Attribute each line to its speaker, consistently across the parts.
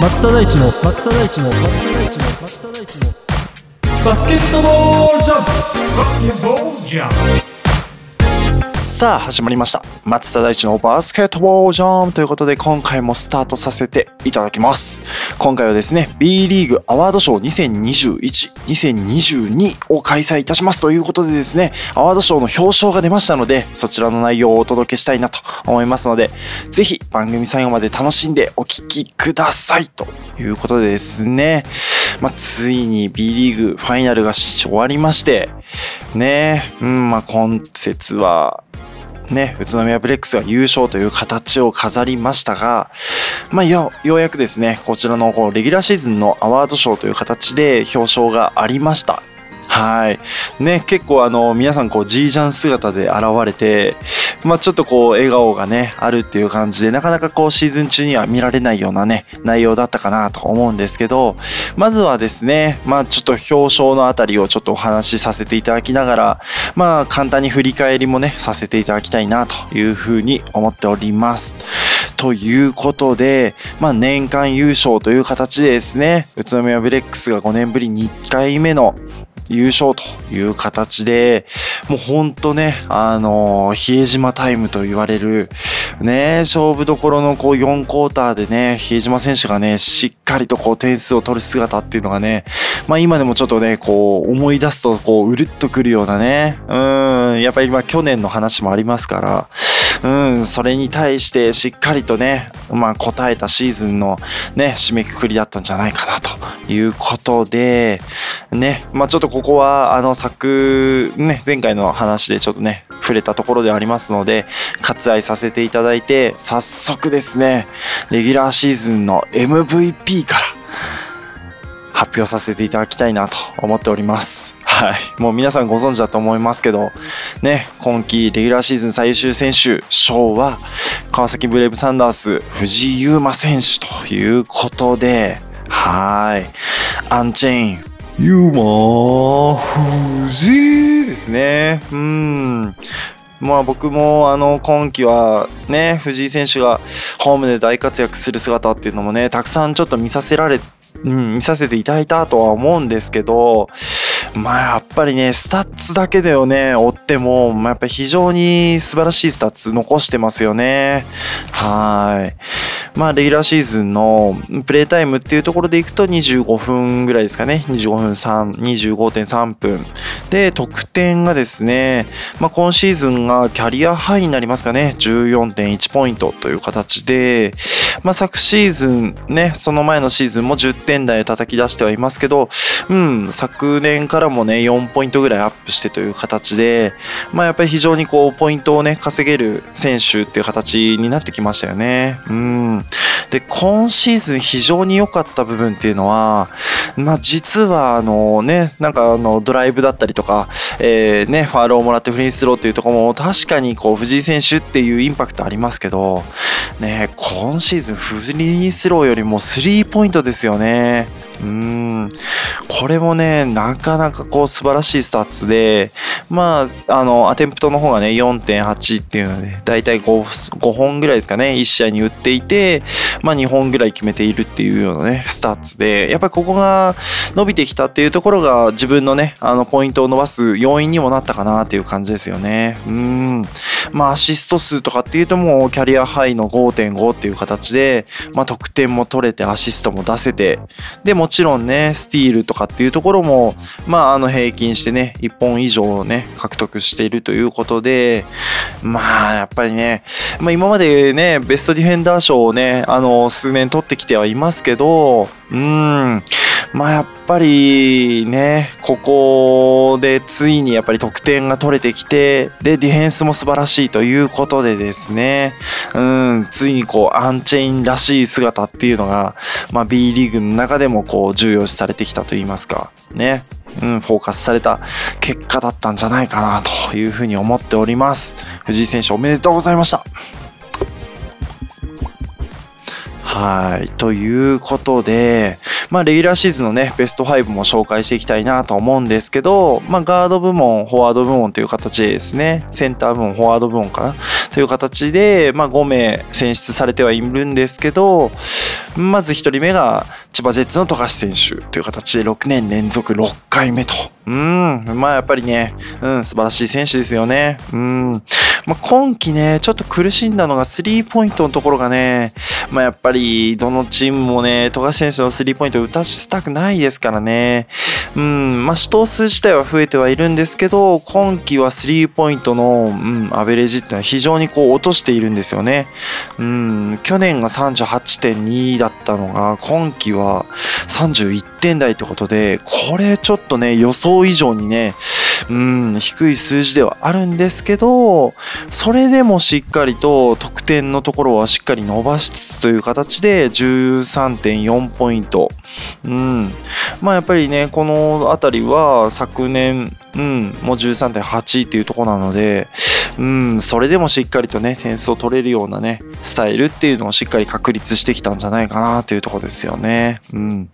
Speaker 1: 松田大地のバスケットボールジャンプ
Speaker 2: さあ始まりました。松田大地のバスケットボールジャンということで今回もスタートさせていただきます。今回はですね B リーグアワードショー2021-2022を開催いたしますということでですねアワードショーの表彰が出ましたのでそちらの内容をお届けしたいなと思いますのでぜひ番組最後まで楽しんでお聴きくださいということでですね、まあ、ついに B リーグファイナルが終わりましてねうんまあ今節はね、宇都宮ブレックスが優勝という形を飾りましたが、まあ、よようやくですね、こちらのこうレギュラーシーズンのアワード賞という形で表彰がありました。はい。ね、結構あの、皆さんこう、ジージャン姿で現れて、まあちょっとこう、笑顔がね、あるっていう感じで、なかなかこう、シーズン中には見られないようなね、内容だったかなと思うんですけど、まずはですね、まあちょっと表彰のあたりをちょっとお話しさせていただきながら、まあ簡単に振り返りもね、させていただきたいなというふうに思っております。ということで、まあ年間優勝という形でですね、宇都宮ブレックスが5年ぶりに1回目の優勝という形で、もうほんとね、あの比江島タイムと言われる、ね、勝負どころのこう4クォーターでね、比江島選手がね、しっかりとこう点数を取る姿っていうのがね、まあ今でもちょっとね、こう思い出すとこううるっとくるようなね、うん、やっぱり今去年の話もありますから、うん、それに対してしっかりとね、まあ答えたシーズンのね、締めくくりだったんじゃないかなということで、ね、まあちょっとここはあの昨、ね、前回の話でちょっとね、触れたところでありますので、割愛させていただいて、早速ですね、レギュラーシーズンの MVP から発表させていただきたいなと思っております。はい。もう皆さんご存知だと思いますけど、ね、今季レギュラーシーズン最終選手賞は、川崎ブレイブサンダース藤井祐眞選手ということで、はい。 Unchain、ユーマ藤井ですね。うん。まあ僕もあの今季はね藤井選手がホームで大活躍する姿っていうのもねたくさんちょっと見させられうん、見させていただいたとは思うんですけど、まあやっぱりね、スタッツだけでをね、追っても、まあやっぱり非常に素晴らしいスタッツ残してますよね。はい。まあレギュラーシーズンのプレイタイムっていうところでいくと25分ぐらいですかね。25分3、25.3分。で、得点がですね、まあ今シーズンがキャリアハイになりますかね。14.1ポイントという形で、まあ昨シーズンね、その前のシーズンも10点台を叩き出してはいますけど、うん、昨年からもね、4ポイントぐらいアップしてという形で、まあやっぱり非常にこう、ポイントをね、稼げる選手っていう形になってきましたよね。うん。で、今シーズン非常に良かった部分っていうのは、まあ実はあのね、なんかあの、ドライブだったりとか、えー、ね、ファールをもらってフリースローっていうところも確かにこう、藤井選手っていうインパクトありますけど、ね、今シーズンフリースローよりもスリーポイントですよね。うん。これもねなかなかこう素晴らしいスタッツでまああの attempt の方がね4.8っていうのでだいたい 5, 5本ぐらいですかね1試合に打っていてまあ2本ぐらい決めているっていうようなねスタッツでやっぱりここが伸びてきたっていうところが自分のねあのポイントを伸ばす要因にもなったかなっていう感じですよね。うん。まあアシスト数とかっていうともうキャリアハイの5.5っていう形でまあ得点も取れてアシストも出せてでももちろんねスティールとかっていうところもまああの平均してね1本以上ね獲得しているということでまあやっぱりね、まあ、今までねベストディフェンダー賞をねあの数年取ってきてはいますけどうん。まあやっぱりねここでついにやっぱり得点が取れてきてでディフェンスも素晴らしいということでですね。うん。ついにこうアンチェインらしい姿っていうのが、まあ、B リーグの中でもこう重要視されてきたといいますか。ね。うん、フォーカスされた結果だったんじゃないかなというふうに思っております。藤井選手おめでとうございました。はい。ということで、まあ、レギュラーシーズンのね、ベスト5も紹介していきたいなと思うんですけど、まあ、ガード部門、フォワード部門という形でですね、センター部門、フォワード部門かなという形で、まあ、5名選出されてはいるんですけど、まず1人目が、千葉ジェッツの富樫選手という形で6年連続6回目と。うん、まあやっぱりね、うん、素晴らしい選手ですよね。うん。まあ、今季ね、ちょっと苦しんだのがスリーポイントのところがね、まあやっぱりどのチームもね、富樫選手のスリーポイントを打たせたくないですからね。うん、まあ死闘数自体は増えてはいるんですけど、今季はスリーポイントの、うん、アベレージってのは非常にこう落としているんですよね。うん、去年が38.2だったのが、今季は31点台ってことで、これちょっとね、予想以上にね、うん、低い数字ではあるんですけど、それでもしっかりと得点のところはしっかり伸ばしつつという形で13.4ポイント。うん。まあやっぱりね、このあたりは昨年、うん、もう13.8っていうところなので、うん、それでもしっかりとね、点数を取れるようなね、スタイルっていうのをしっかり確立してきたんじゃないかなというとこですよね。うん。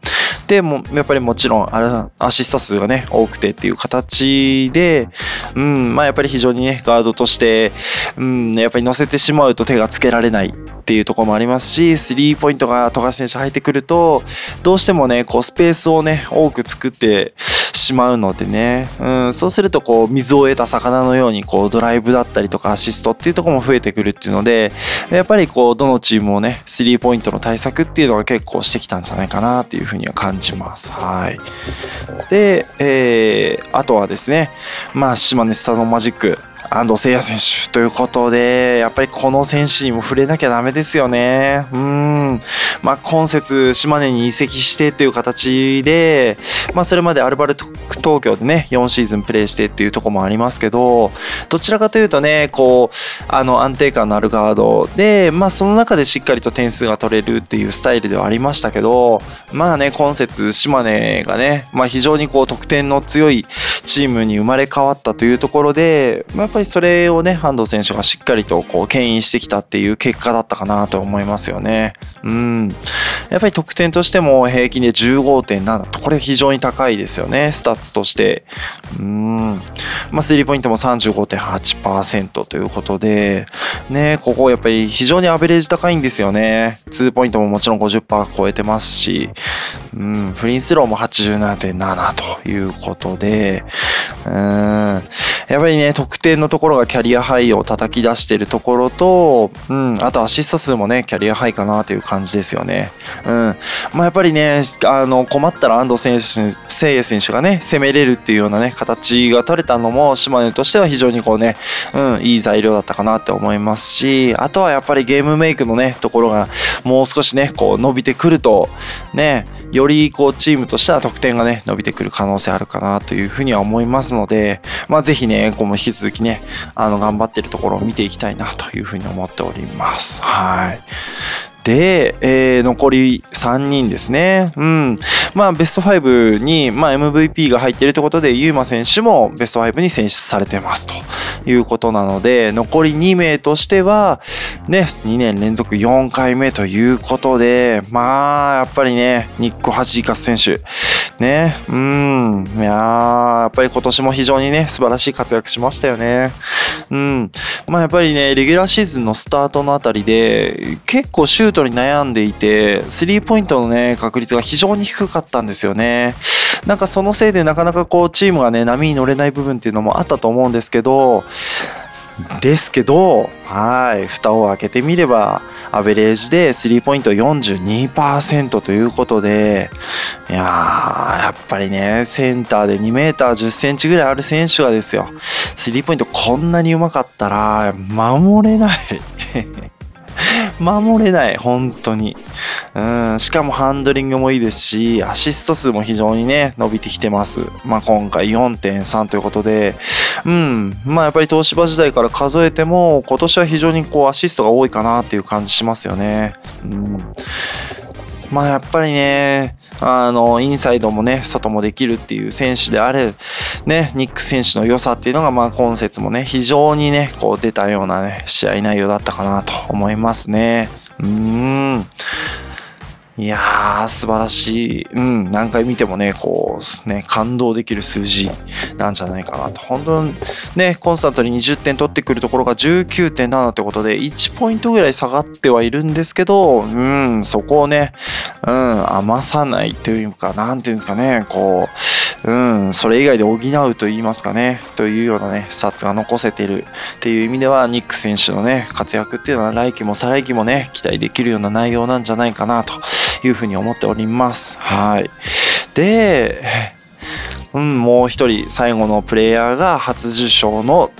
Speaker 2: で、もやっぱりもちろん、アシスト数がね、多くてっていう形で、うん、まあやっぱり非常にね、ガードとして、うん、やっぱり乗せてしまうと手がつけられないっていうところもありますし、スリーポイントが富樫選手入ってくると、どうしてもね、こうスペースをね、多く作ってしまうのでね、うん、そうするとこう水を得た魚のようにこうドライブだったりとかアシストっていうところも増えてくるっていうので、やっぱりこうどのチームもね、スリーポイントの対策っていうのが結構してきたんじゃないかなっていうふうには感じます。はい。で、えー、あとはですね、まあ島根スタノマジック、安藤誠也選手ということで、やっぱりこの選手にも触れなきゃダメですよね。うん。まあ今節島根に移籍してっていう形で、まあそれまでアルバルト東京でね、4シーズンプレーしてっていうとこもありますけど、どちらかというとね、こう、あの安定感のあるガードで、まあその中でしっかりと点数が取れるっていうスタイルではありましたけど、まあね、今節島根がね、まあ非常にこう得点の強いチームに生まれ変わったというところで、まあ、ぱりそれをね、安藤選手がしっかりとこう牽引してきたっていう結果だったかなと思いますよね。うん。やっぱり得点としても平均で15.7と、これ非常に高いですよね、スタッツとして。うん。まあ、スリーポイントも35.8%ということで、ね、ここやっぱり非常にアベレージ高いんですよね。ツーポイントももちろん50%超えてますし、うん、フリースローも87.7ということで、うん、やっぱりね、得点のところがキャリアハイを叩き出しているところと、うん、あとアシスト数もね、キャリアハイかなという感じですよね。うん。まあやっぱりね、あの、困ったら安藤選手、誠也選手がね、攻めれるっていうようなね、形が取れたのも、島根としては非常にこうね、うん、いい材料だったかなって思いますし、あとはやっぱりゲームメイクのね、ところがもう少しね、こう伸びてくると、ね、よりこうチームとしては得点がね、伸びてくる可能性あるかなというふうには思いますので、まあぜひね、この引き続きね、あの、頑張ってるところを見ていきたいなというふうに思っております。はい。で、えー残り3人ですね。うん。まあ、ベスト5に、まあ、MVP が入っているということで、ユーマ選手もベスト5に選出されてますということなので、残り2名としては、ね、2年連続4回目ということで、まあ、やっぱりね、ニック・ハジーカス選手、ね、うん、いや、やっぱり今年も非常にね、素晴らしい活躍しましたよね。うん。まあやっぱりね、レギュラーシーズンのスタートのあたりで、結構シュートに悩んでいて、スリーポイントのね、確率が非常に低かったんですよね。なんかそのせいでなかなかこう、チームがね、波に乗れない部分っていうのもあったと思うんですけど、ですけど、はい、蓋を開けてみれば、アベレージでスリーポイント42%ということで、いやー、やっぱりね、センターで2メーター10センチぐらいある選手がですよ、スリーポイントこんなにうまかったら、守れない。守れない、本当に。うん、しかもハンドリングもいいですし、アシスト数も非常にね、伸びてきてます。まあ今回4.3ということで、うん、まあやっぱり東芝時代から数えても、今年は非常にこうアシストが多いかなっていう感じしますよね。うん。まあやっぱりね、あの、インサイドもね、外もできるっていう選手である、ね、ニック選手の良さっていうのが、まあ今節もね、非常にね、こう出たようなね、試合内容だったかなと思いますね。うーん。いやー、素晴らしい。うん、何回見てもね、こう、ね、感動できる数字なんじゃないかなと。本当にね、コンスタントに20点取ってくるところが19.7ってことで、1ポイントぐらい下がってはいるんですけど、うん、そこをね、うん、余さないというか、なんていうんですかね、こう、うん、それ以外で補うと言いますかね、というようなね、札が残せてるっていう意味では、ニック選手のね、活躍っていうのは来季も再来季もね、期待できるような内容なんじゃないかなというふうに思っております。はい。で、うん、もう一人最後のプレイヤーが初受賞の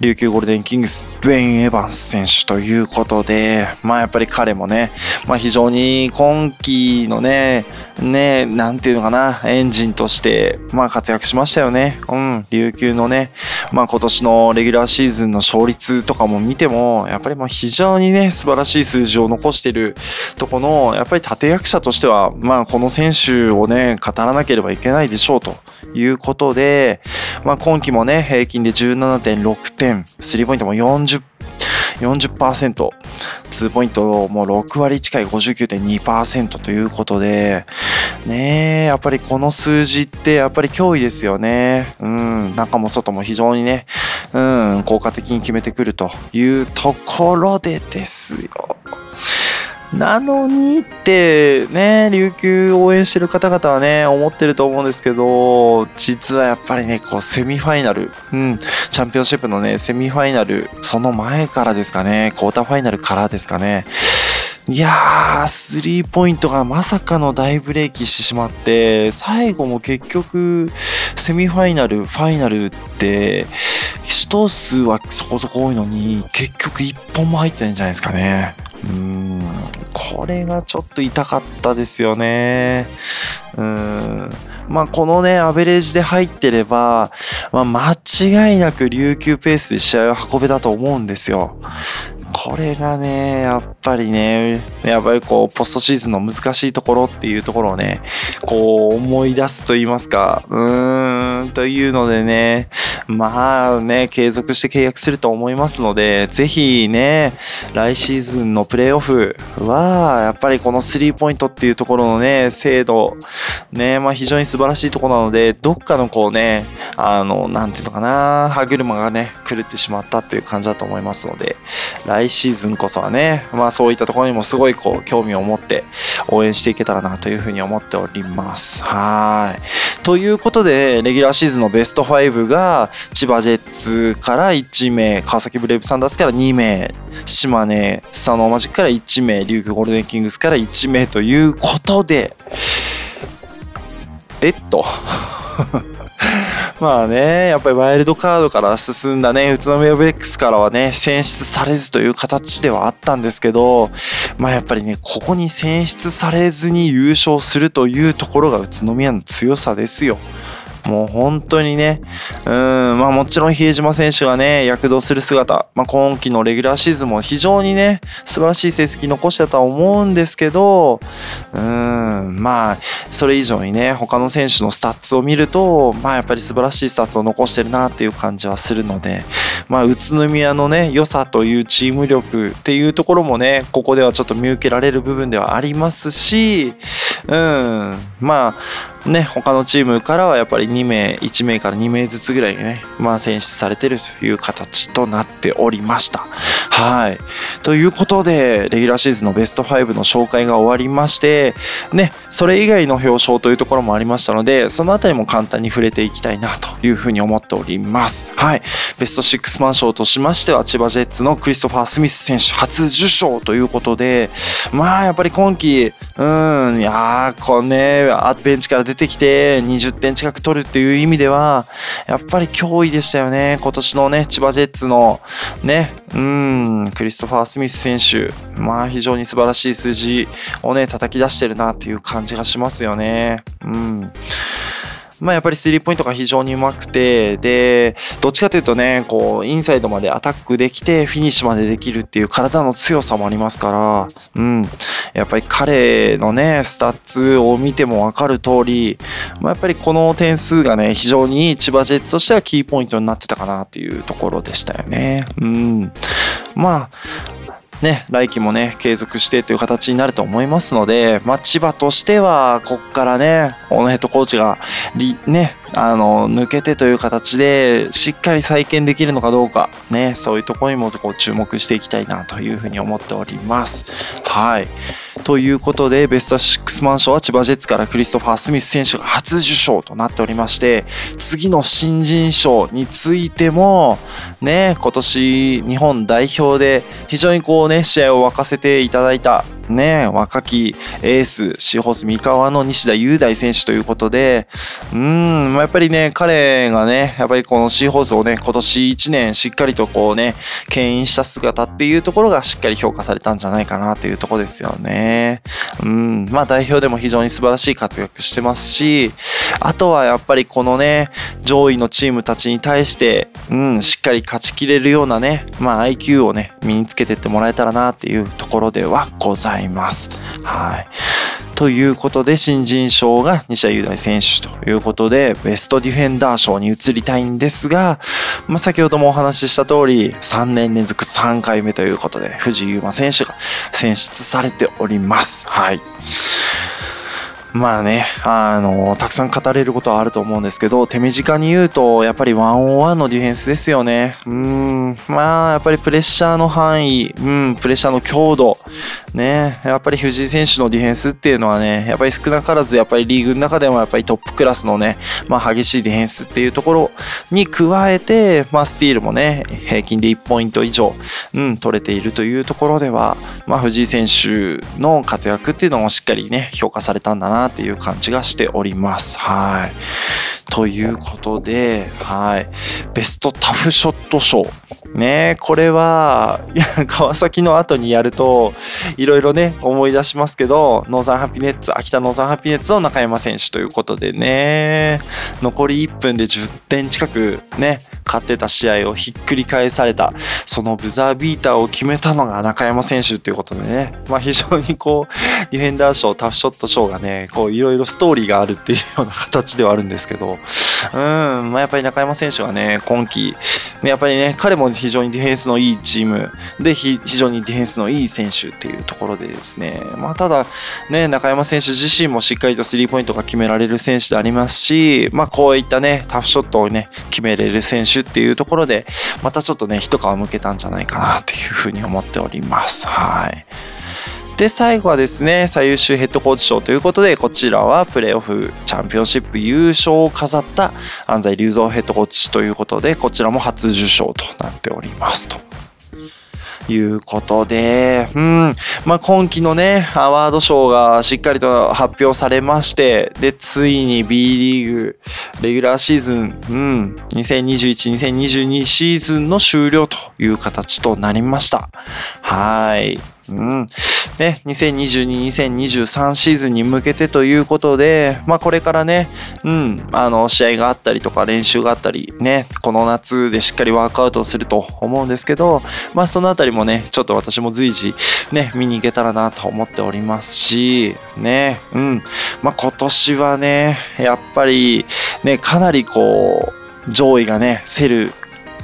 Speaker 2: 琉球ゴールデンキングス、ドゥエイン・エヴァンス選手ということで、まあやっぱり彼もね、まあ非常に今季のね、ね、なんていうのかな、エンジンとして、まあ活躍しましたよね。うん、琉球のね、まあ今年のレギュラーシーズンの勝率とかも見ても、やっぱりまあ非常にね、素晴らしい数字を残してるとこの、やっぱり立役者としては、まあこの選手をね、語らなければいけないでしょうということで、まあ今季もね、平均で17.6点、スリーポイントも40 40%、2ポイントも6割近い59.2%ということで、ねえ、やっぱりこの数字ってやっぱり脅威ですよね。うん、中も外も非常にね、うん、効果的に決めてくるというところでですよ。なのにってね、琉球応援してる方々はね、思ってると思うんですけど、実はやっぱりね、こうセミファイナル、うん、チャンピオンシップのね、セミファイナル、その前からですかね、クォーターファイナルからですかね。いやー、スリーポイントがまさかの大ブレーキしてしまって、最後も結局、セミファイナル、ファイナルって、試投数はそこそこ多いのに、結局1本も入ってないんじゃないですかね。うん、これがちょっと痛かったですよね。うん。まあ、このね、アベレージで入ってれば、まあ、間違いなく琉球ペースで試合を運べたと思うんですよ。これがね、やっぱりね、やっぱりこう、ポストシーズンの難しいところっていうところをね、こう、思い出すと言いますか、うーん、というのでね、まあね、継続して契約すると思いますので、ぜひね、来シーズンのプレーオフは、やっぱりこのスリーポイントっていうところのね、精度、ね、まあ非常に素晴らしいところなので、どっかのこうね、あの、なんていうのかな、歯車がね、狂ってしまったっていう感じだと思いますので、来シーズンこそはね、まあそういったところにもすごいこう、興味を持って応援していけたらなというふうに思っております。はい。ということで、レギュラーシーズンのベスト5が、千葉ジェッツから1名、川崎ブレイブサンダースから2名、島根スサノーマジックから1名、琉球ゴールデンキングスから1名ということで、えっと。まあね、やっぱりワイルドカードから進んだね、宇都宮ブレックスからはね、選出されずという形ではあったんですけど、まあやっぱりね、ここに選出されずに優勝するというところが宇都宮の強さですよ。もう本当にね、うん、まあもちろん比江島選手がね、躍動する姿、まあ今季のレギュラーシーズンも非常にね、素晴らしい成績残してたと思うんですけど、うん、まあ、それ以上にね、他の選手のスタッツを見ると、まあやっぱり素晴らしいスタッツを残してるなっていう感じはするので、まあ宇都宮のね、良さというチーム力っていうところもね、ここではちょっと見受けられる部分ではありますし、うん、まあ、ね、他のチームからはやっぱり2名、1名から2名ずつぐらいね、まあ選出されてるという形となっておりました。はい。ということで、レギュラーシーズンのベスト5の紹介が終わりまして、ね、それ以外の表彰というところもありましたので、そのあたりも簡単に触れていきたいなというふうに思っております。はい。ベスト6マン賞としましては、千葉ジェッツのクリストファー・スミス選手初受賞ということで、まあやっぱり今季、うん、いやー、こうね、ベンチから出出てきて20点近く取るっていう意味では、やっぱり脅威でしたよね。今年のね、千葉ジェッツのね、うん、クリストファー・スミス選手、まあ非常に素晴らしい数字をね、叩き出してるなっていう感じがしますよね。うん。まあやっぱりスリーポイントが非常にうまくて、で、どっちかというとね、こう、インサイドまでアタックできて、フィニッシュまでできるっていう体の強さもありますから、うん。やっぱり彼のね、スタッツを見てもわかる通り、まあやっぱりこの点数がね、非常に千葉ジェッツとしてはキーポイントになってたかなっていうところでしたよね。うん。まあ、ね、来季もね、継続してという形になると思いますので、まあ、千葉としては、こっからね、小野ヘッドコーチが、ね、あの、抜けてという形で、しっかり再建できるのかどうか、ね、そういうところにもこう注目していきたいなというふうに思っております。はい。ということで、ベスト6マン賞は千葉ジェッツからクリストファー・スミス選手が初受賞となっておりまして、次の新人賞についても、ね、今年日本代表で非常にこうね、試合を沸かせていただいた、ね、若きエース、シーホース三河の西田雄大選手ということで、うん、やっぱりね、彼がね、やっぱりこのシーホースをね、今年1年しっかりとこうね、牽引した姿っていうところがしっかり評価されたんじゃないかなというところですよね。うん、まあ代表でも非常に素晴らしい活躍してますし、あとはやっぱりこのね、上位のチームたちに対して、うん、しっかり勝ちきれるようなね、まあ IQ をね、身につけてってもらえたらなっていうところではございます。はい。ということで、新人賞が西田雄大選手ということで、ベストディフェンダー賞に移りたいんですが、まあ、先ほどもお話しした通り、3年連続3回目ということで、藤井優馬選手が選出されております。はい。まあね、あの、たくさん語れることはあると思うんですけど、手短に言うと、やっぱりワンオンワンのディフェンスですよね。うん、まあ、やっぱりプレッシャーの範囲、うん、プレッシャーの強度、ね、やっぱり藤井選手のディフェンスっていうのはね、やっぱり少なからず、やっぱりリーグの中でもやっぱりトップクラスのね、まあ激しいディフェンスっていうところに加えて、まあスティールもね、平均で1ポイント以上、うん、取れているというところでは、まあ藤井選手の活躍っていうのもしっかりね、評価されたんだななっていう感じがしております。はい。ということで、はい。ベストタフショット賞。ねこれは、川崎の後にやると、いろいろね、思い出しますけど、ノーザンハピネッツ、秋田ノーザンハピネッツの中山選手ということでね、残り1分で10点近くね、勝ってた試合をひっくり返された、そのブザービーターを決めたのが中山選手ということでね、まあ非常にこう、ディフェンダー賞、タフショット賞がね、こういろいろストーリーがあるっていうような形ではあるんですけど、うん、まあ、やっぱり中山選手はね、今季、やっぱりね、彼も非常にディフェンスのいいチームで、非常にディフェンスのいい選手っていうところでですね、まあ、ただ、ね、中山選手自身もしっかりとスリーポイントが決められる選手でありますし、まあ、こういったね、タフショットをね、決めれる選手っていうところで、またちょっとね、一皮向けたんじゃないかなっていうふうに思っております。はい。で、最後はですね、最優秀ヘッドコーチ賞ということで、こちらはプレーオフチャンピオンシップ優勝を飾った安西隆三ヘッドコーチということで、こちらも初受賞となっておりますと。いうことで、うん、まあ、今期のね、アワード賞がしっかりと発表されまして、で、ついに B リーグ、レギュラーシーズン、うん、2021、2022シーズンの終了という形となりました。はい。うん。ね、2022、2023シーズンに向けてということで、まあこれからね、うん、あの、試合があったりとか練習があったり、ね、この夏でしっかりワークアウトすると思うんですけど、まあそのあたりもね、ちょっと私も随時ね、見に行けたらなと思っておりますし、ね、うん、まあ今年はね、やっぱりね、かなりこう、上位がね、競る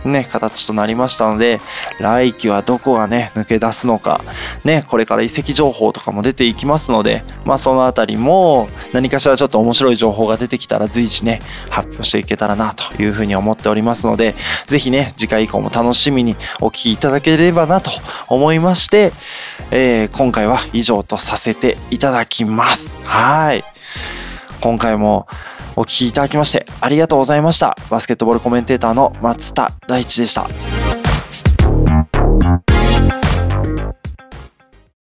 Speaker 2: ね、形となりましたので、来季はどこがね、抜け出すのか、ね、これから移籍情報とかも出ていきますので、まあそのあたりも何かしらちょっと面白い情報が出てきたら随時ね、発表していけたらなというふうに思っておりますので、ぜひね、次回以降も楽しみにお聞きいただければなと思いまして、えー、今回は以上とさせていただきます。はい。今回もお聴きいただきましてありがとうございました。バスケットボールコメンテーターの松田大地でした。